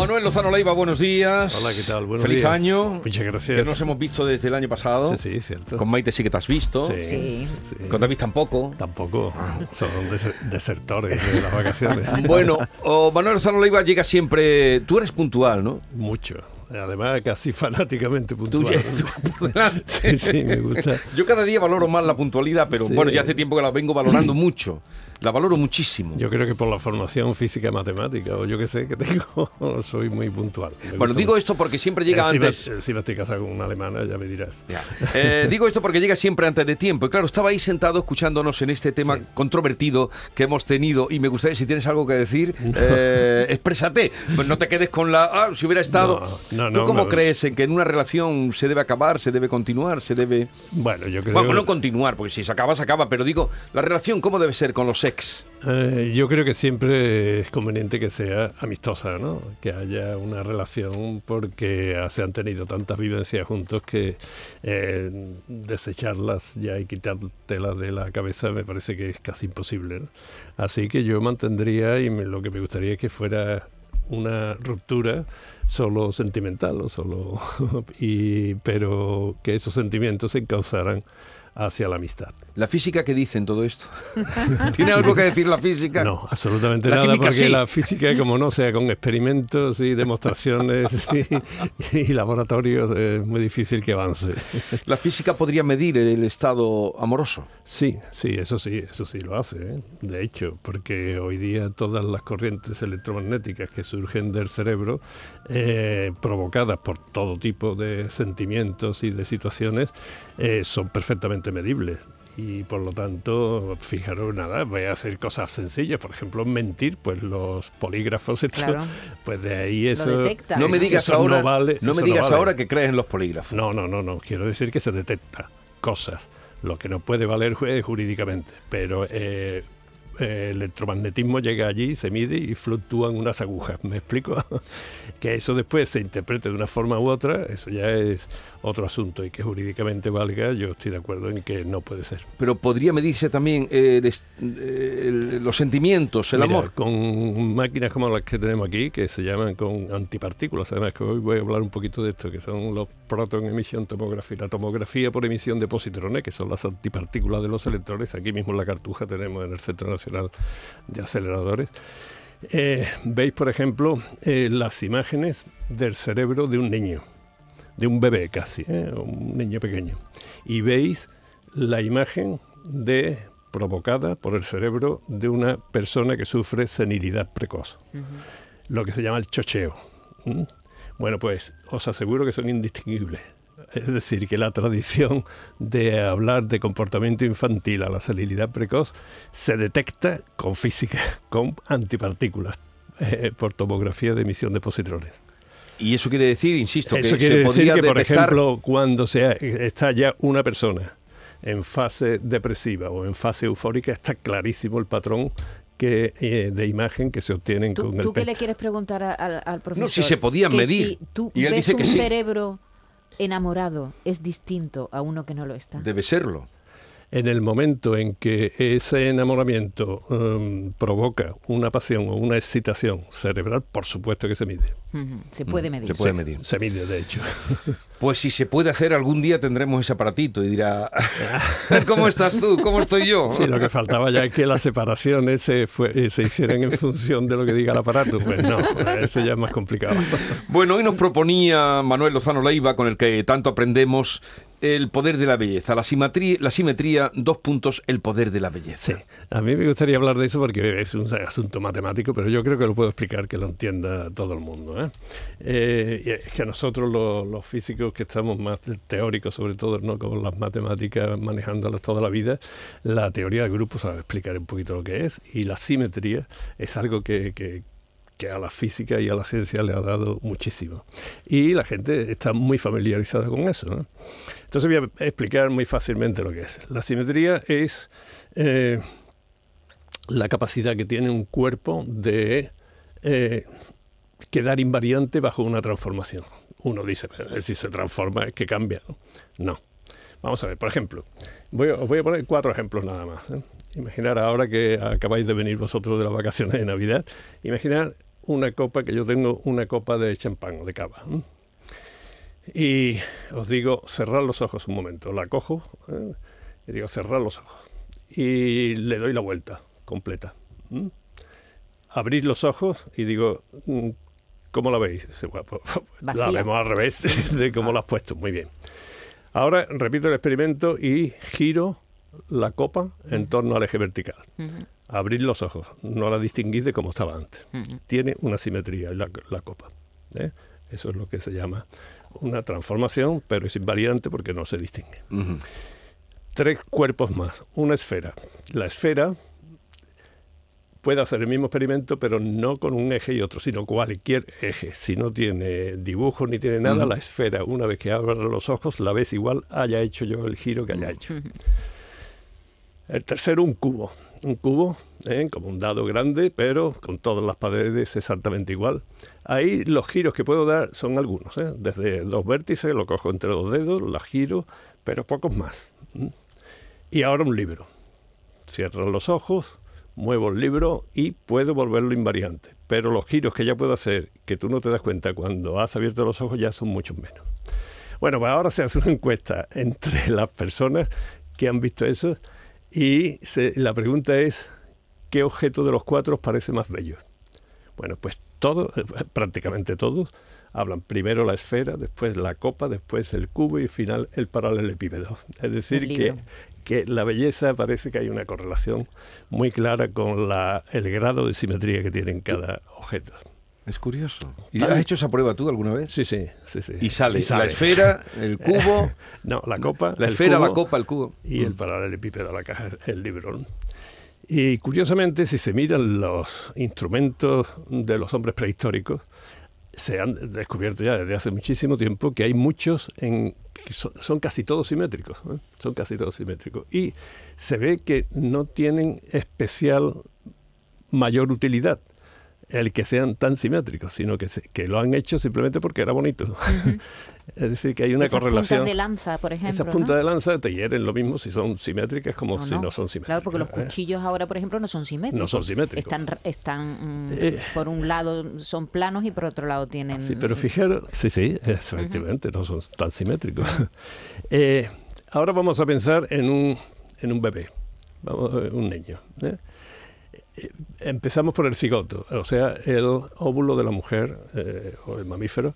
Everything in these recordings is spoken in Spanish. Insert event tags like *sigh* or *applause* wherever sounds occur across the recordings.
Manuel Lozano Leiva, buenos días. Hola, ¿qué tal? Buenos Feliz días. año. Muchas gracias. Que nos hemos visto desde el año pasado. Sí, sí, cierto. Con Maite sí que te has visto. Sí, Sí. sí. Con David tampoco. Tampoco son des- desertores de las vacaciones. Bueno, o Manuel Lozano Leiva llega siempre. Tú eres puntual, ¿no? Mucho. Además, casi *laughs* fanáticamente puntual. *laughs* *laughs* Sí, sí, me gusta. Yo cada día valoro más la puntualidad, pero Sí. bueno, ya hace tiempo que la vengo valorando *clears throat* mucho. La valoro muchísimo. Yo creo que por la formación física matemática, o yo que sé que tengo, soy muy puntual. Me bueno, digo mucho. esto porque siempre llega antes. Encima estoy casado con una alemana, ya me dirás. Ya. Eh, digo esto porque llega siempre antes de tiempo. Y claro, estaba ahí sentado escuchándonos en este tema Sí. controvertido que hemos tenido. Y me gustaría, si tienes algo que decir, eh, exprésate. Pues no te quedes con la. Ah, si hubiera estado. No, no, ¿Tú no, cómo me- crees en que en una relación se debe acabar, se debe continuar, se debe. Bueno, yo creo Bueno, no continuar, porque si se acaba, se acaba. Pero digo, la relación, ¿cómo debe ser con los ex? Eh, yo creo que siempre es conveniente que sea amistosa, ¿no? Que haya una relación porque ah, se han tenido tantas vivencias juntos que eh, desecharlas ya y quitártelas de la cabeza me parece que es casi imposible, ¿no? Así que yo mantendría y me- lo que me gustaría es que fuera una ruptura solo sentimental o solo *laughs* y pero que esos sentimientos se encauzaran hacia la amistad. ¿La física qué dice en todo esto? *laughs* ¿Tiene algo que decir la física? No, absolutamente La nada, porque sí. la física, como no sea con experimentos y demostraciones *laughs* y, y laboratorios, es muy difícil que avance. ¿La física podría medir el estado amoroso? Sí, sí, eso sí, eso sí lo hace, ¿eh? de hecho, porque hoy día todas las corrientes electromagnéticas que surgen del cerebro, eh, provocadas por todo tipo de sentimientos y de situaciones, eh, son perfectamente medibles. Y por lo tanto, fijaros, nada, voy a hacer cosas sencillas, por ejemplo, mentir, pues los polígrafos, *laughs* Claro. pues de ahí eso... No me Eso digas no ahora, vale, no me no digas vale. ahora que crees en los polígrafos. No, no, no, no. Quiero decir que se detecta cosas. Lo que no puede valer es jurídicamente. Pero eh, eh, el electromagnetismo llega allí, se mide y fluctúan unas agujas. ¿Me explico? *laughs* que eso después se interprete de una forma u otra, eso ya es otro asunto. Y que jurídicamente valga, yo estoy de acuerdo en que no puede ser. Pero podría medirse también el est- el- los sentimientos, el Mira, amor. Con máquinas como las que tenemos aquí, que se llaman con antipartículas, además que hoy voy a hablar un poquito de esto, que son los proton emission tomography, la tomografía por emisión de positrones, que son las antipartículas de los electrones. Aquí mismo en la cartuja tenemos en el Centro Nacional de Aceleradores. Eh, Veis, por ejemplo, eh, las imágenes del cerebro de un niño, de un bebé casi, ¿eh? un niño pequeño. Y veis la imagen de provocada por el cerebro de una persona que sufre senilidad precoz, lo que se llama el chocheo. Bueno, pues os aseguro que son indistinguibles. Es decir, que la tradición de hablar de comportamiento infantil a la senilidad precoz se detecta con física, con antipartículas, eh, por tomografía de emisión de positrones. Y eso quiere decir, insisto, Eso que quiere se decir podría que, por detectar- ejemplo, cuando sea, está ya una persona en fase depresiva o en fase eufórica, está clarísimo el patrón que, eh, de imagen que se obtienen ¿Tú, con el tú qué le quieres preguntar a- al, al profesor? si se podían Que medir. Si tú Y él ves dice que un sí. cerebro enamorado, es distinto a uno que no lo está. Debe serlo. En el momento en que ese enamoramiento em, provoca una pasión o una excitación cerebral, por supuesto que se mide. Se puede medir. Mm, se puede medir. Se mide, de hecho. *laughs* Pues si se puede hacer, algún día tendremos ese aparatito y dirá, *laughs* *laughs* ¿cómo estás tú? ¿Cómo estoy yo? Sí, lo que faltaba ya es que las separaciones se, fue- eh, se hicieran en función de lo que diga el aparato. Pues no, eso ya es más complicado. Bueno, hoy nos proponía Manuel Lozano Leiva, con el que tanto aprendemos, el poder de la belleza, la simetría, la simetría, dos puntos, el poder de la belleza. Sí, a mí me gustaría hablar de eso porque es un asunto matemático, pero yo creo que lo puedo explicar que lo entienda todo el mundo. ¿eh? Eh, es que a nosotros los, los físicos que estamos más teóricos, sobre todo ¿no? con las matemáticas manejándolas toda la vida, la teoría de grupos sabe explicar un poquito lo que es y la simetría es algo que, que- que a la física y a la ciencia le ha dado muchísimo. Y la gente está muy familiarizada con eso. Entonces voy a explicar muy fácilmente lo que es. La simetría es... eh, la capacidad que tiene un cuerpo de eh, quedar invariante bajo una transformación. Uno dice, "Pero si se transforma es que cambia. No. Vamos a ver, por ejemplo, voy os voy a poner cuatro ejemplos nada más. ¿eh? Imaginar ahora que acabáis de venir vosotros de las vacaciones de Navidad, imaginar una copa, que yo tengo una copa de champán o de cava. Y os digo, cerrar los ojos un momento. La cojo ¿eh? y digo, cerrar los ojos. Y le doy la vuelta completa. ¿m? Abrir los ojos y digo, mm, ¿cómo la veis? Dice, "Bueno, pues, La vemos al revés *laughs* de cómo la has puesto. Muy bien. Ahora repito el experimento y giro la copa en torno al eje vertical. Abrir los ojos, no la distinguís de como estaba antes. Tiene una simetría la, la copa. ¿eh? Eso es lo que se llama una transformación, pero es invariante porque no se distingue. Tres cuerpos más, una esfera. La esfera puede hacer el mismo experimento, pero no con un eje y otro, sino cualquier eje. Si no tiene dibujo ni tiene nada, la esfera, una vez que abra los ojos, la ves igual, haya hecho yo el giro que haya hecho. El tercero, un cubo. Un cubo, ¿eh? como un dado grande, pero con todas las paredes exactamente igual. Ahí los giros que puedo dar son algunos. ¿eh? Desde dos vértices, lo cojo entre dos dedos, la giro, pero pocos más. Y ahora un libro. Cierro los ojos, muevo el libro y puedo volverlo invariante. Pero los giros que ya puedo hacer, que tú no te das cuenta cuando has abierto los ojos, ya son muchos menos. Bueno, pues ahora se hace una encuesta entre las personas que han visto eso y se- la pregunta es, ¿qué objeto de los cuatro os parece más bello? Bueno, pues todos, *laughs* prácticamente todos, hablan primero la esfera, después la copa, después el cubo y al final el paralelepípedo. Es decir, que, que la belleza parece que hay una correlación muy clara con la, el grado de simetría que tiene cada objeto. Es curioso. ¿Y has hecho esa prueba tú alguna vez? Sí, sí, sí, sí. Y sale, la esfera, el *laughs* cubo, No, la copa. la esfera, la copa, el cubo. Y el paralelepípedo, la caja, el libro. ¿no? Y curiosamente, si se miran los instrumentos de los hombres prehistóricos, se han descubierto ya desde hace muchísimo tiempo que hay muchos en que son, son casi todos simétricos, ¿eh? son casi todos simétricos y se ve que no tienen especial mayor utilidad el que sean tan simétricos, sino que, se- que lo han hecho simplemente porque era bonito. *laughs* es decir, que hay una Esas correlación. puntas de lanza, por ejemplo. Esas ¿no? puntas de lanza te hieren lo mismo si son simétricas como ¿O si no son simétricas. Claro, porque los ¿eh? cuchillos ahora, por ejemplo, no son simétricos. No son simétricos. Están, están mm, Eh. por un lado son planos y por otro lado tienen... Sí, pero fijaros, sí, sí, efectivamente, no son tan simétricos. *laughs* Eh, ahora vamos a pensar en un, en un bebé, vamos, ver, un niño. ¿eh? Eh, Empezamos por el cigoto, o sea, el óvulo de la mujer eh, o el mamífero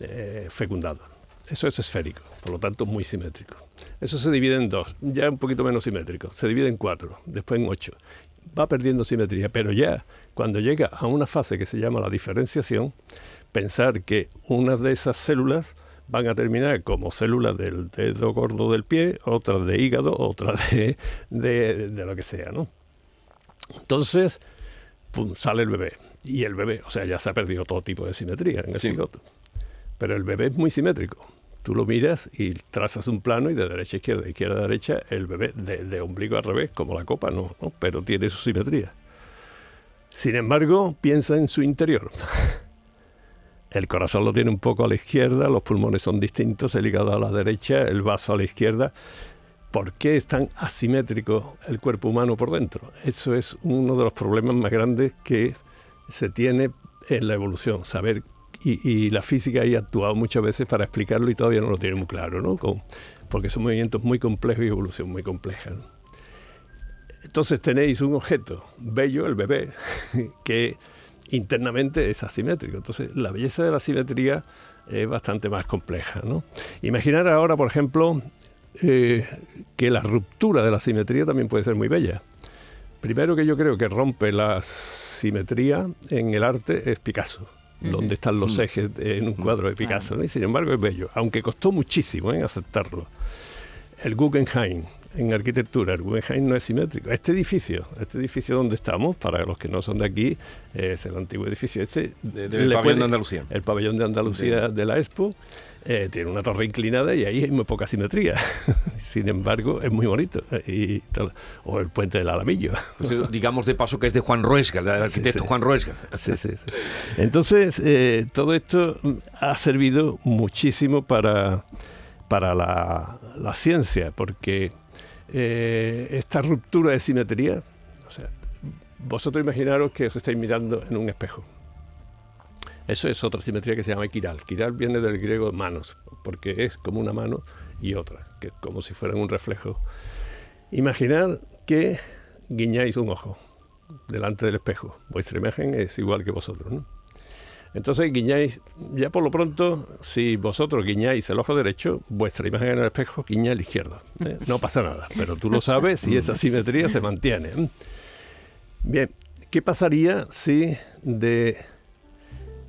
eh, fecundado. Eso es esférico, por lo tanto muy simétrico. Eso se divide en dos, ya un poquito menos simétrico, se divide en cuatro, después en ocho. Va perdiendo simetría, pero ya cuando llega a una fase que se llama la diferenciación, pensar que unas de esas células van a terminar como células del dedo gordo del pie, otras de hígado, otras de lo que sea, ¿no? Entonces, pum, sale el bebé. Y el bebé, o sea, ya se ha perdido todo tipo de simetría en el Sí. cigoto. Pero el bebé es muy simétrico. Tú lo miras y trazas un plano y de derecha a izquierda, de izquierda a derecha, el bebé de, de ombligo al revés, como la copa, no, ¿no? pero tiene su simetría. Sin embargo, piensa en su interior. *laughs* El corazón lo tiene un poco a la izquierda, los pulmones son distintos, el hígado a la derecha, el vaso a la izquierda. ¿Por qué es tan asimétrico el cuerpo humano por dentro? Eso es uno de los problemas más grandes que se tiene en la evolución, saber y, la física ha actuado muchas veces para explicarlo y todavía no lo tiene muy claro, ¿no? Porque son movimientos muy complejos y evolución muy compleja. Entonces tenéis un objeto bello, el bebé, *laughs* que internamente es asimétrico. Entonces la belleza de la simetría es bastante más compleja. Imaginar ahora, por ejemplo, eh, que la ruptura de la simetría también puede ser muy bella. Primero que yo creo que rompe la simetría en el arte es Picasso, donde están los ejes de- en un cuadro de Picasso, ¿no? y sin embargo es bello, aunque costó muchísimo ¿eh? aceptarlo. El Guggenheim, en arquitectura, el Guggenheim no es simétrico. Este edificio, este edificio donde estamos, para los que no son de aquí, es el antiguo edificio. Este De- le pabellón de Andalucía. El pabellón de Andalucía de la Expo. eh, tiene una torre inclinada y ahí hay muy poca simetría. *laughs* Sin embargo, es muy bonito. Y tal. o el puente del Alamillo. Pues, eh, digamos de paso que es de Juan Ruesga, del arquitecto sí. Juan Ruesga. Sí, sí, sí. Entonces, eh, todo esto ha servido muchísimo para, para la, la ciencia, porque eh, esta ruptura de simetría, o sea, vosotros imaginaros que os estáis mirando en un espejo. Eso es otra simetría que se llama quiral. Quiral viene del griego manos, porque es como una mano y otra, que como si fueran un reflejo. Imaginar que guiñáis un ojo delante del espejo. Vuestra imagen es igual que vosotros, ¿no? Entonces guiñáis, ya por lo pronto, si vosotros guiñáis el ojo derecho, vuestra imagen en el espejo guiña el izquierdo. ¿eh? No pasa nada, pero tú lo sabes y esa simetría se mantiene. Bien, ¿qué pasaría si de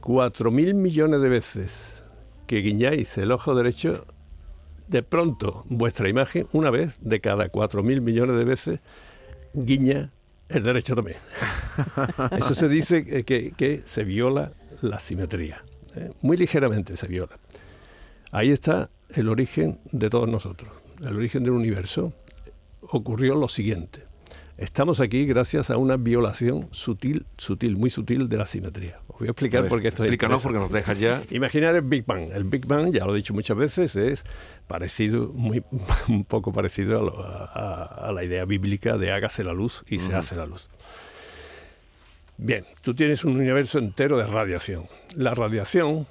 4.000 millones de veces que guiñáis el ojo derecho, de pronto vuestra imagen, una vez de cada 4.000 millones de veces, guiña el derecho también? *laughs* Eso se dice que, que- que se viola la simetría. ¿eh? Muy ligeramente se viola. Ahí está el origen de todos nosotros, el origen del universo. Ocurrió lo siguiente. Estamos aquí gracias a una violación sutil, sutil, muy sutil de la simetría. Os voy a explicar A ver, por qué esto es Explícanos porque nos dejas ya. Imaginar el Big Bang. El Big Bang, ya lo he dicho muchas veces, es parecido, muy, *laughs* un poco parecido a, lo- a- la idea bíblica de hágase la luz y se hace la luz. Bien, tú tienes un universo entero de radiación. La radiación,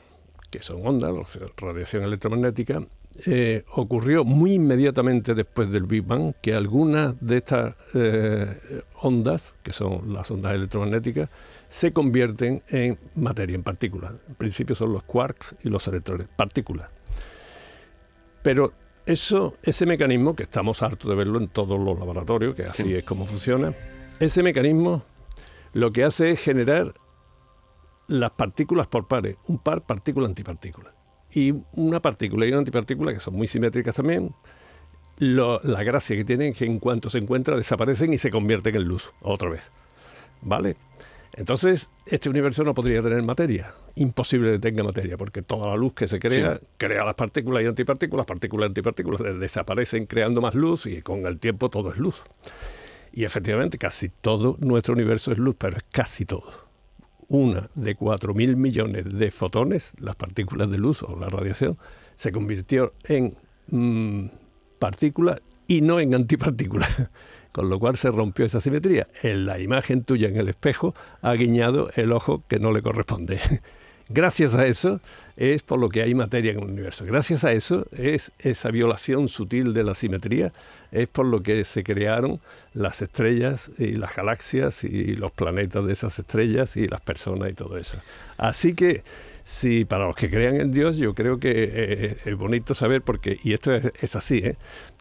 que son ondas, radiación electromagnética, eh, ocurrió muy inmediatamente después del Big Bang que algunas de estas eh, ondas, que son las ondas electromagnéticas, se convierten en materia, en partículas. En principio son los quarks y los electrones, partículas. Pero eso, ese mecanismo, que estamos hartos de verlo en todos los laboratorios, que así es como funciona, ese mecanismo lo que hace es generar las partículas por pares, un par partícula-antipartícula. Y una partícula y una antipartícula, que son muy simétricas también, lo- la gracia que tienen es que en cuanto se encuentran desaparecen y se convierten en luz otra vez. ¿Vale? Entonces, este universo no podría tener materia. Imposible que tenga materia, porque toda la luz que se crea, crea las partículas y antipartículas, partículas y antipartículas, desaparecen creando más luz y con el tiempo todo es luz. Y efectivamente, casi todo nuestro universo es luz, pero es casi todo. Una de 4.000 millones de fotones, las partículas de luz o la radiación, se convirtió en mm, partícula y no en antipartícula. *laughs* Con lo cual se rompió esa simetría. En la imagen tuya en el espejo ha guiñado el ojo que no le corresponde. *laughs* Gracias a eso es por lo que hay materia en el universo. Gracias a eso es esa violación sutil de la simetría, es por lo que se crearon las estrellas y las galaxias y los planetas de esas estrellas y las personas y todo eso. Así que si para los que crean en Dios, yo creo que eh, es bonito saber porque, y esto es, es así, ¿eh?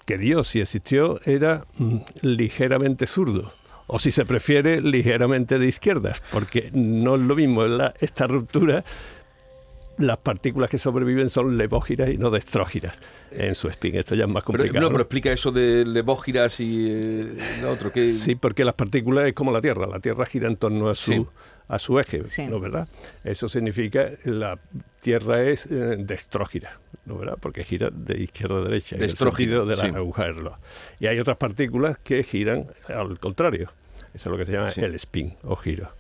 que Dios si existió era mm, ligeramente zurdo o si se prefiere, ligeramente de izquierdas, porque no es lo mismo la- esta ruptura. Las partículas que sobreviven son levógiras y no destrógiras en su spin. Esto ya es más Pero, complicado. no, ¿no? pero explica eso de levógiras y eh, lo otro. Que, Sí, porque las partículas es como la Tierra. La Tierra gira en torno a su, Sí. a su eje, Sí. ¿no verdad? Eso significa que la Tierra es eh, destrógira, ¿no verdad? Porque gira de izquierda a derecha, en el Destrógira, de la sí. aguja del reloj. Y hay otras partículas que giran al contrario. Eso es lo que se llama Sí. el spin o giro.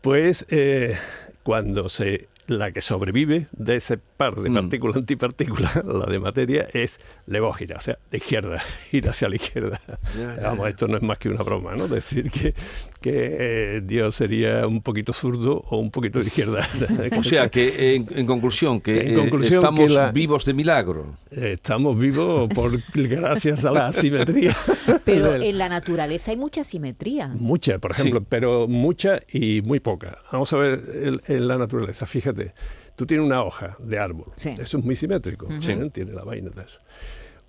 Pues eh, cuando se la que sobrevive de ese par de Mm. partícula antipartícula, *laughs* la de materia, es levógira, o sea, de izquierda, *laughs* ir hacia la izquierda. Ya, Vamos, ya. esto no es más que una broma, ¿no? Decir que, que eh, Dios sería un poquito zurdo o un poquito de izquierda. *laughs* O sea, que en, en conclusión, que En eh, conclusión, estamos que la- vivos de milagro. Estamos vivos por gracias a la simetría. Pero en la naturaleza hay mucha simetría. Mucha, por ejemplo, Sí. pero mucha y muy poca. Vamos a ver en, en la naturaleza, fíjate, tú tienes una hoja de árbol, Sí. eso es muy simétrico, Sí. ¿eh? tiene la vaina de eso.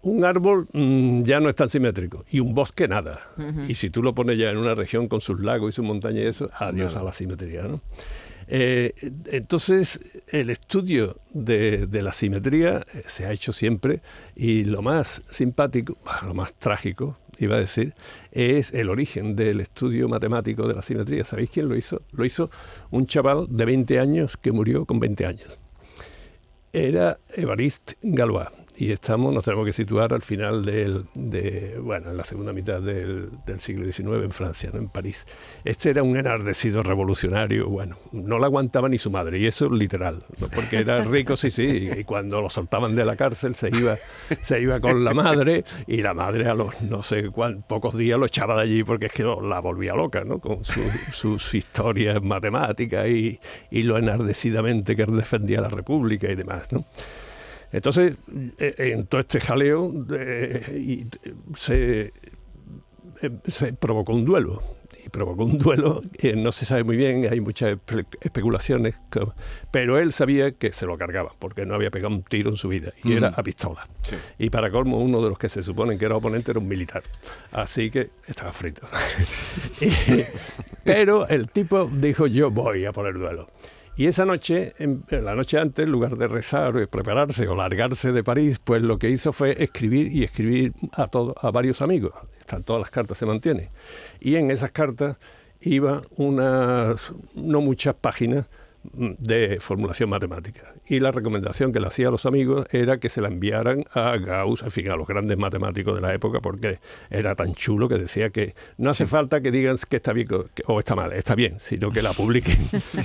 Un árbol mm, ya no es tan simétrico y un bosque nada. Y si tú lo pones ya en una región con sus lagos y sus montañas y eso, adiós Nada. a la simetría. ¿no? Eh, entonces, el estudio de, la simetría eh, se ha hecho siempre y lo más simpático, lo más trágico, iba a decir, es el origen del estudio matemático de la simetría. ¿Sabéis quién lo hizo? Lo hizo un chaval de 20 años que murió con 20 años. Era Evariste Galois y estamos, nos tenemos que situar al final del, de, bueno, en la segunda mitad del, del siglo XIX en Francia, ¿no? en París. Este era un enardecido revolucionario, bueno, no lo aguantaba ni su madre, y eso es literal, ¿no? porque era rico, sí, sí, y cuando lo soltaban de la cárcel se iba, se iba con la madre, y la madre a los no sé cuántos pocos días lo echaba de allí porque es que la volvía loca, ¿no? con su, sus historias matemáticas y, y lo enardecidamente que defendía la República y demás. ¿no? Entonces, eh, en todo este jaleo eh, se, eh, se, provocó un duelo. Y provocó un duelo que no se sabe muy bien, hay muchas especulaciones, pero él sabía que se lo cargaba, porque no había pegado un tiro en su vida, y era a pistola. Sí. Y para colmo, uno de los que se supone que era oponente era un militar. Así que estaba frito. *laughs* y, pero el tipo dijo, yo voy a poner duelo. Y esa noche, la noche antes, en lugar de rezar o prepararse o largarse de París, pues lo que hizo fue escribir y escribir a, todo, a varios amigos. Están todas las cartas, se mantienen. Y en esas cartas iba unas, no muchas páginas de formulación matemática. Y la recomendación que le hacía a los amigos era que se la enviaran a Gauss, en fin, a los grandes matemáticos de la época, porque era tan chulo que decía que no hace falta que digan que está bien o está mal, está bien, sino que la publiquen.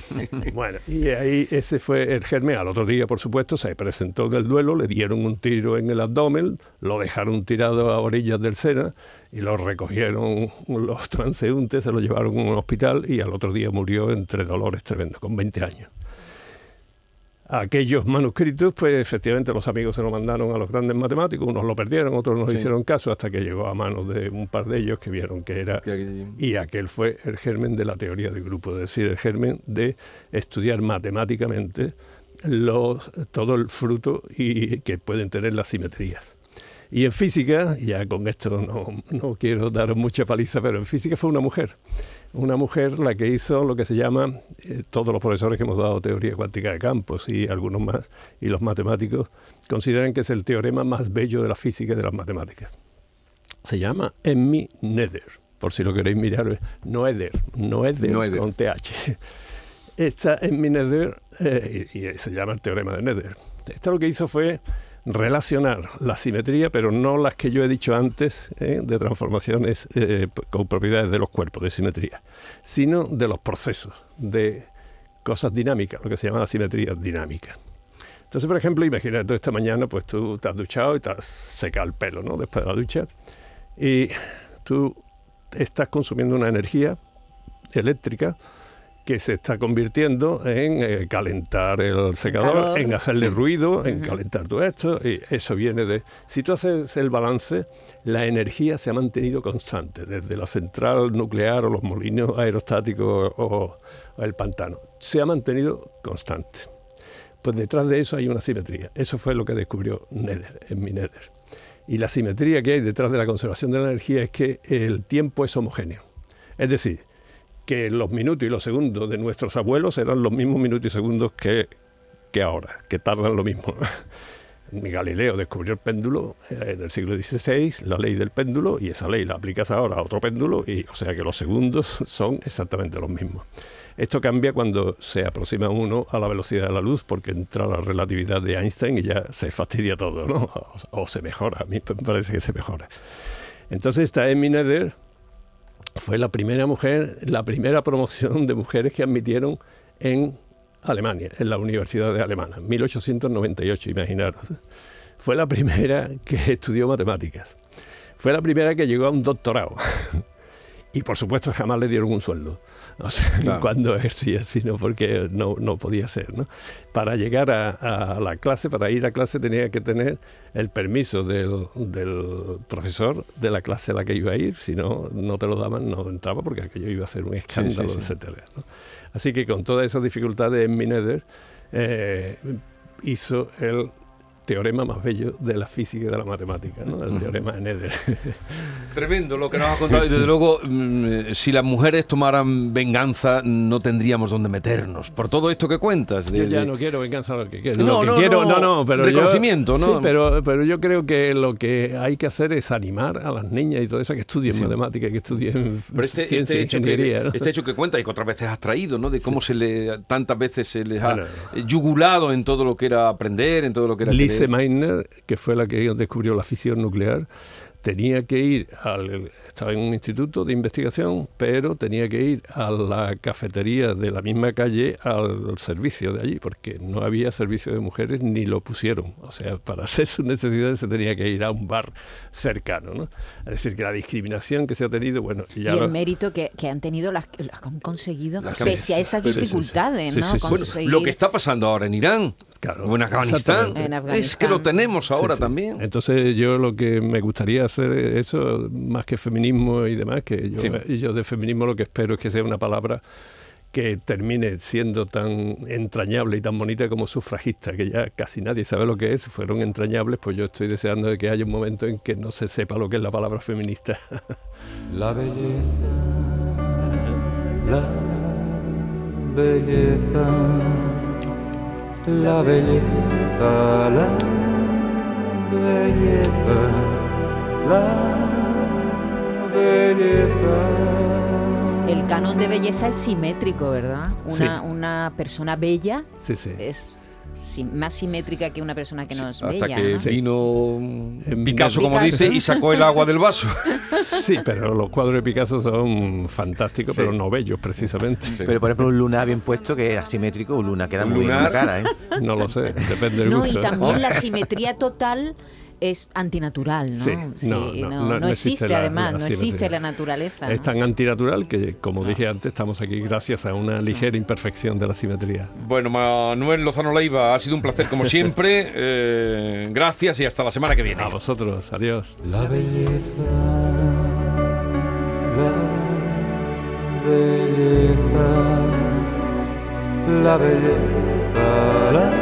*laughs* bueno, y ahí ese fue el germen. Al otro día, por supuesto, se presentó en el duelo, le dieron un tiro en el abdomen, lo dejaron tirado a orillas del Sena y lo recogieron *laughs* los transeúntes, se lo llevaron a un hospital y al otro día murió entre dolores tremendos, con 20 años. Aquellos manuscritos, pues efectivamente los amigos se lo mandaron a los grandes matemáticos, unos lo perdieron, otros no sí. hicieron caso, hasta que llegó a manos de un par de ellos que vieron que era... Y aquel fue el germen de la teoría del grupo, es decir, el germen de estudiar matemáticamente los, todo el fruto y que pueden tener las simetrías. Y en física, ya con esto no, no quiero daros mucha paliza, pero en física fue una mujer. Una mujer la que hizo lo que se llama, eh, todos los profesores que hemos dado teoría cuántica de campos y algunos más, y los matemáticos, consideran que es el teorema más bello de la física y de las matemáticas. Se llama Emmy Nether, por si lo queréis mirar, Noether, Noether, Noether. con TH. Esta Emmy Nether, eh, y, y se llama el teorema de Nether. Esta lo que hizo fue relacionar la simetría, pero no las que yo he dicho antes, ¿eh? de transformaciones eh, con propiedades de los cuerpos, de simetría, sino de los procesos, de cosas dinámicas, lo que se llama la simetría dinámica. Entonces, por ejemplo, imagínate esta mañana, pues tú te has duchado y te has secado el pelo, ¿no? Después de la ducha, y tú estás consumiendo una energía eléctrica que se está convirtiendo en eh, calentar el secador, en hacerle sí. ruido, en uh -huh. calentar todo esto. Y eso viene de... Si tú haces el balance, la energía se ha mantenido constante, desde la central nuclear o los molinos aerostáticos o, o el pantano. Se ha mantenido constante. Pues detrás de eso hay una simetría. Eso fue lo que descubrió Nether, en mi Nether. Y la simetría que hay detrás de la conservación de la energía es que el tiempo es homogéneo. Es decir, que los minutos y los segundos de nuestros abuelos eran los mismos minutos y segundos que, que ahora, que tardan lo mismo. *laughs* Galileo descubrió el péndulo en el siglo XVI, la ley del péndulo, y esa ley la aplicas ahora a otro péndulo, y o sea que los segundos *laughs* son exactamente los mismos. Esto cambia cuando se aproxima uno a la velocidad de la luz, porque entra la relatividad de Einstein y ya se fastidia todo, ¿no? *laughs* O, o se mejora, a mí me parece que se mejora. Entonces está Emmy Nether, fue la primera mujer, la primera promoción de mujeres que admitieron en Alemania, en la Universidad de Alemania, 1898, imaginaros. Fue la primera que estudió matemáticas. Fue la primera que llegó a un doctorado. Y por supuesto jamás le dieron un sueldo. O sea, *laughs* claro. cuando ejercía, sino porque no, no podía ser. ¿no? Para llegar a, a, la clase, para ir a clase, tenía que tener el permiso del, del, profesor de la clase a la que iba a ir. Si no, no te lo daban, no entraba porque aquello iba a ser un escándalo, sí, sí, sí. etc. ¿no? Así que con todas esas dificultades, en Mineder eh, hizo el teorema más bello de la física y de la matemática, ¿no? el teorema de Nether. *laughs* Tremendo lo que nos has contado. Y desde luego, mm, si las mujeres tomaran venganza, no tendríamos dónde meternos. Por todo esto que cuentas. de- Yo ya de- no quiero venganza lo que quiero. No, lo que no, quiero, no, no, no, pero yo- reconocimiento, ¿no? Sí, pero, pero yo creo que lo que hay que hacer es animar a las niñas y todo eso a que estudien matemáticas, que estudien Pero este, ciencia este e hecho ingeniería. que, ¿no? este hecho que cuenta y que otras veces has traído, ¿no? De cómo se le tantas veces se les ha Bueno. yugulado en todo lo que era aprender, en todo lo que era querer. Meitner, que fue la que descubrió la fisión nuclear, tenía que ir al estaba en un instituto de investigación, pero tenía que ir a la cafetería de la misma calle al servicio de allí, porque no había servicio de mujeres ni lo pusieron. O sea, para hacer sus necesidades se tenía que ir a un bar cercano. ¿no? Es decir, que la discriminación que se ha tenido, bueno, Y el lo- mérito que, que han tenido las que han conseguido, Las pese a esas Sí, sí, sí. dificultades, Sí, ¿no? sí, sí. Bueno, Conseguir- lo que está pasando ahora en Irán Claro, o en Afganistán. En es Afganistán. que lo tenemos ahora Sí, sí. también. Entonces yo lo que me gustaría eso, más que feminismo y demás, que yo, Sí. y yo de feminismo lo que espero es que sea una palabra que termine siendo tan entrañable y tan bonita como sufragista, que ya casi nadie sabe lo que es, fueron entrañables, pues yo estoy deseando de que haya un momento en que no se sepa lo que es la palabra feminista. *laughs* La belleza, la belleza, la belleza, la belleza, la belleza. El canon de belleza es simétrico, ¿verdad? Una, Sí. una persona bella Sí, sí. es más simétrica que una persona que no es Hasta bella. que ¿no? vino En Picasso, como Picasso. dice, y sacó el agua del vaso. *laughs* Sí, pero los cuadros de Picasso son fantásticos, Sí. pero no bellos precisamente. Pero por ejemplo un lunar bien puesto que es asimétrico, un lunar queda Un muy bien en la lunar. cara, ¿eh? No lo sé, depende del No, y gusto. también la *laughs* simetría total es antinatural, ¿no? Sí, no, no, no- no existe, existe la- además, la no existe la naturaleza. Es tan antinatural que, como dije antes, estamos aquí gracias a una ligera imperfección de la simetría. Bueno, Manuel Lozano Leiva, ha sido un placer como siempre. *laughs* Eh, gracias y hasta la semana que viene. A vosotros, adiós. La belleza, la belleza, la belleza, la